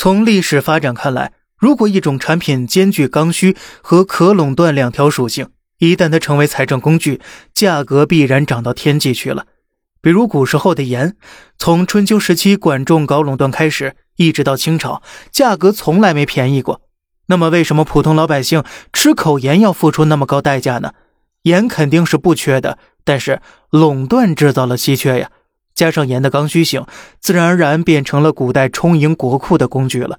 从历史发展看来，如果一种产品兼具刚需和可垄断两条属性，一旦它成为财政工具，价格必然涨到天际去了。比如古时候的盐，从春秋时期管仲搞垄断开始，一直到清朝，价格从来没便宜过。那么，为什么普通老百姓吃口盐要付出那么高代价呢？盐肯定是不缺的，但是垄断制造了稀缺呀。加上盐的刚需性，自然而然变成了古代充盈国库的工具了。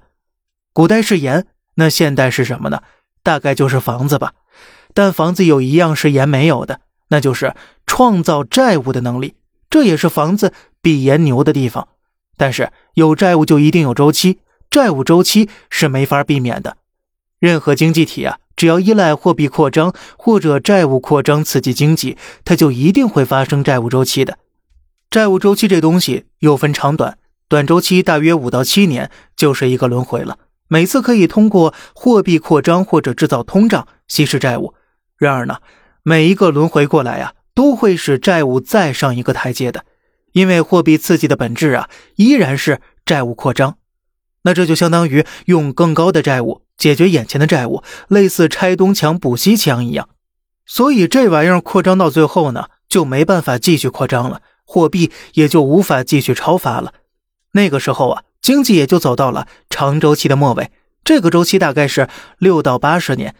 古代是盐，那现代是什么呢？大概就是房子吧。但房子有一样是盐没有的，那就是创造债务的能力。这也是房子比盐牛的地方。但是有债务就一定有周期，债务周期是没法避免的。任何经济体啊，只要依赖货币扩张或者债务扩张刺激经济，它就一定会发生债务周期的。债务周期这东西又分长短，短周期大约五到七年就是一个轮回了，每次可以通过货币扩张或者制造通胀稀释债务。然而呢，每一个轮回过来呀，都会使债务再上一个台阶的，因为货币刺激的本质啊，依然是债务扩张。那这就相当于用更高的债务解决眼前的债务，类似拆东墙补西墙一样。所以这玩意儿扩张到最后呢，就没办法继续扩张了。货币也就无法继续超发了，那个时候啊，经济也就走到了长周期的末尾。这个周期大概是六到八十年。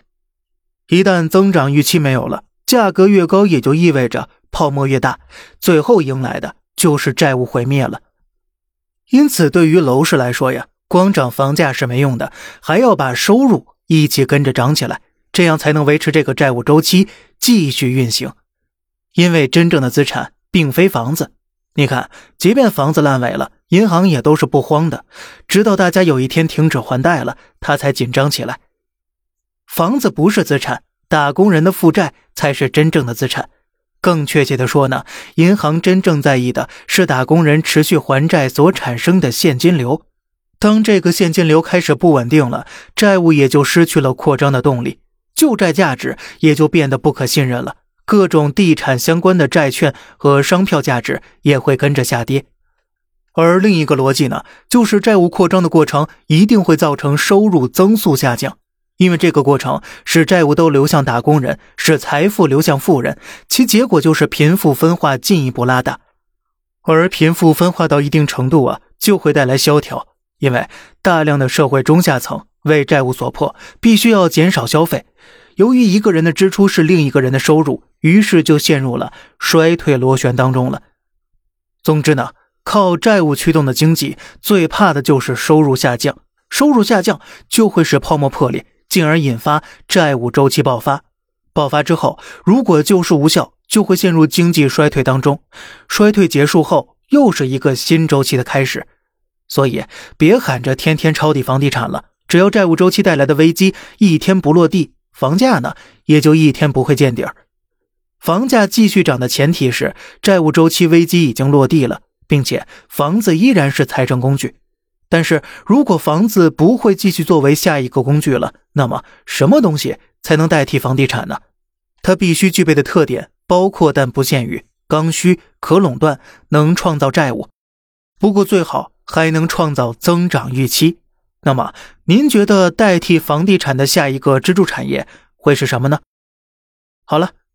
一旦增长预期没有了，价格越高，也就意味着泡沫越大，最后迎来的就是债务毁灭了。因此，对于楼市来说呀，光涨房价是没用的，还要把收入一起跟着涨起来，这样才能维持这个债务周期继续运行。因为真正的资产。并非房子，你看，即便房子烂尾了，银行也都是不慌的，直到大家有一天停止还贷了，他才紧张起来。房子不是资产，打工人的负债才是真正的资产。更确切的说呢，银行真正在意的是打工人持续还债所产生的现金流。当这个现金流开始不稳定了，债务也就失去了扩张的动力，旧债价值也就变得不可信任了。各种地产相关的债券和商票价值也会跟着下跌，而另一个逻辑呢，就是债务扩张的过程一定会造成收入增速下降，因为这个过程使债务都流向打工人，使财富流向富人，其结果就是贫富分化进一步拉大，而贫富分化到一定程度啊，就会带来萧条，因为大量的社会中下层为债务所迫，必须要减少消费。由于一个人的支出是另一个人的收入，于是就陷入了衰退螺旋当中了。总之呢，靠债务驱动的经济最怕的就是收入下降，收入下降就会使泡沫破裂，进而引发债务周期爆发。爆发之后，如果救市无效，就会陷入经济衰退当中。衰退结束后，又是一个新周期的开始。所以，别喊着天天抄底房地产了，只要债务周期带来的危机一天不落地。房价呢，也就一天不会见底儿。房价继续涨的前提是债务周期危机已经落地了，并且房子依然是财政工具。但是如果房子不会继续作为下一个工具了，那么什么东西才能代替房地产呢？它必须具备的特点包括但不限于刚需、可垄断、能创造债务，不过最好还能创造增长预期。那么，您觉得代替房地产的下一个支柱产业会是什么呢？好了，